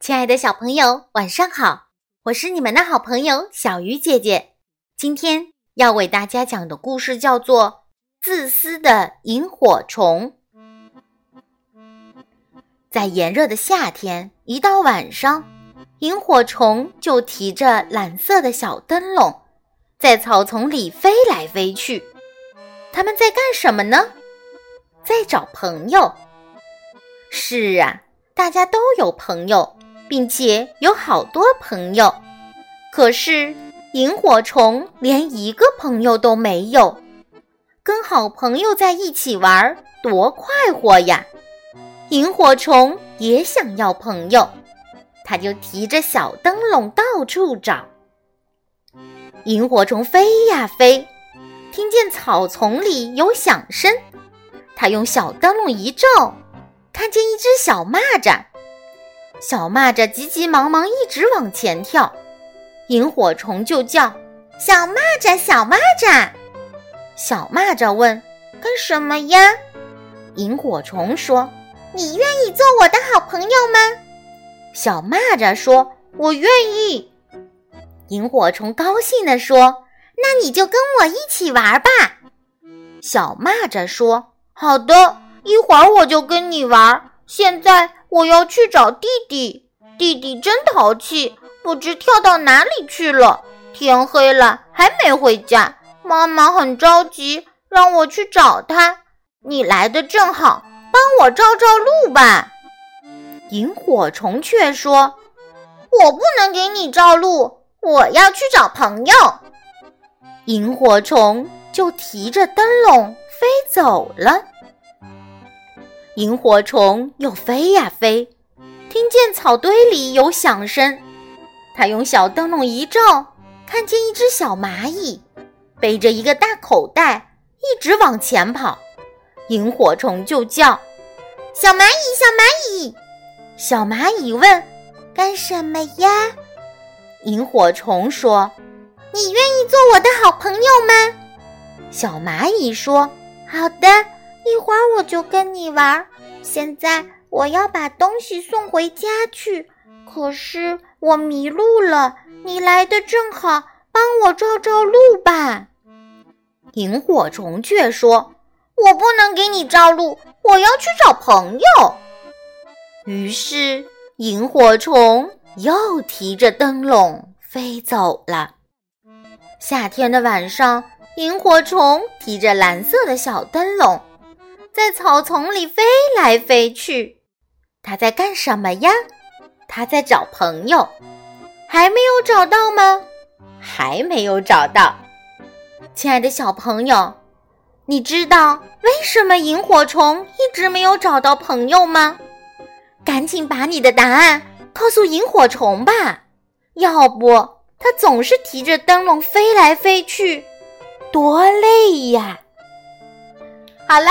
亲爱的小朋友，晚上好！我是你们的好朋友小鱼姐姐。今天要为大家讲的故事叫做《自私的萤火虫》。在炎热的夏天，一到晚上，萤火虫就提着蓝色的小灯笼，在草丛里飞来飞去。他们在干什么呢？在找朋友。是啊，大家都有朋友。并且有好多朋友，可是萤火虫连一个朋友都没有。跟好朋友在一起玩多快活呀！萤火虫也想要朋友，他就提着小灯笼到处找。萤火虫飞呀飞，听见草丛里有响声，他用小灯笼一照，看见一只小蚂蚱。小蚂蚱急急忙忙一直往前跳，萤火虫就叫：“小蚂蚱，小蚂蚱。”小蚂蚱问：“干什么呀？”萤火虫说：“你愿意做我的好朋友吗？”小蚂蚱说：“我愿意。”萤火虫高兴地说：“那你就跟我一起玩吧。”小蚂蚱说：“好的，一会儿我就跟你玩。现在。”我要去找弟弟，弟弟真淘气，不知跳到哪里去了。天黑了还没回家，妈妈很着急，让我去找他。你来的正好，帮我照照路吧。萤火虫却说：“我不能给你照路，我要去找朋友。”萤火虫就提着灯笼飞走了。萤火虫又飞呀飞，听见草堆里有响声，它用小灯笼一照，看见一只小蚂蚁背着一个大口袋，一直往前跑。萤火虫就叫：“小蚂蚁，小蚂蚁！”小蚂蚁问：“干什么呀？”萤火虫说：“你愿意做我的好朋友吗？”小蚂蚁说：“好的。”一会儿我就跟你玩。现在我要把东西送回家去，可是我迷路了。你来的正好，帮我照照路吧。萤火虫却说：“我不能给你照路，我要去找朋友。”于是萤火虫又提着灯笼飞走了。夏天的晚上，萤火虫提着蓝色的小灯笼。在草丛里飞来飞去，他在干什么呀？他在找朋友，还没有找到吗？还没有找到。亲爱的小朋友，你知道为什么萤火虫一直没有找到朋友吗？赶紧把你的答案告诉萤火虫吧，要不它总是提着灯笼飞来飞去，多累呀！好了。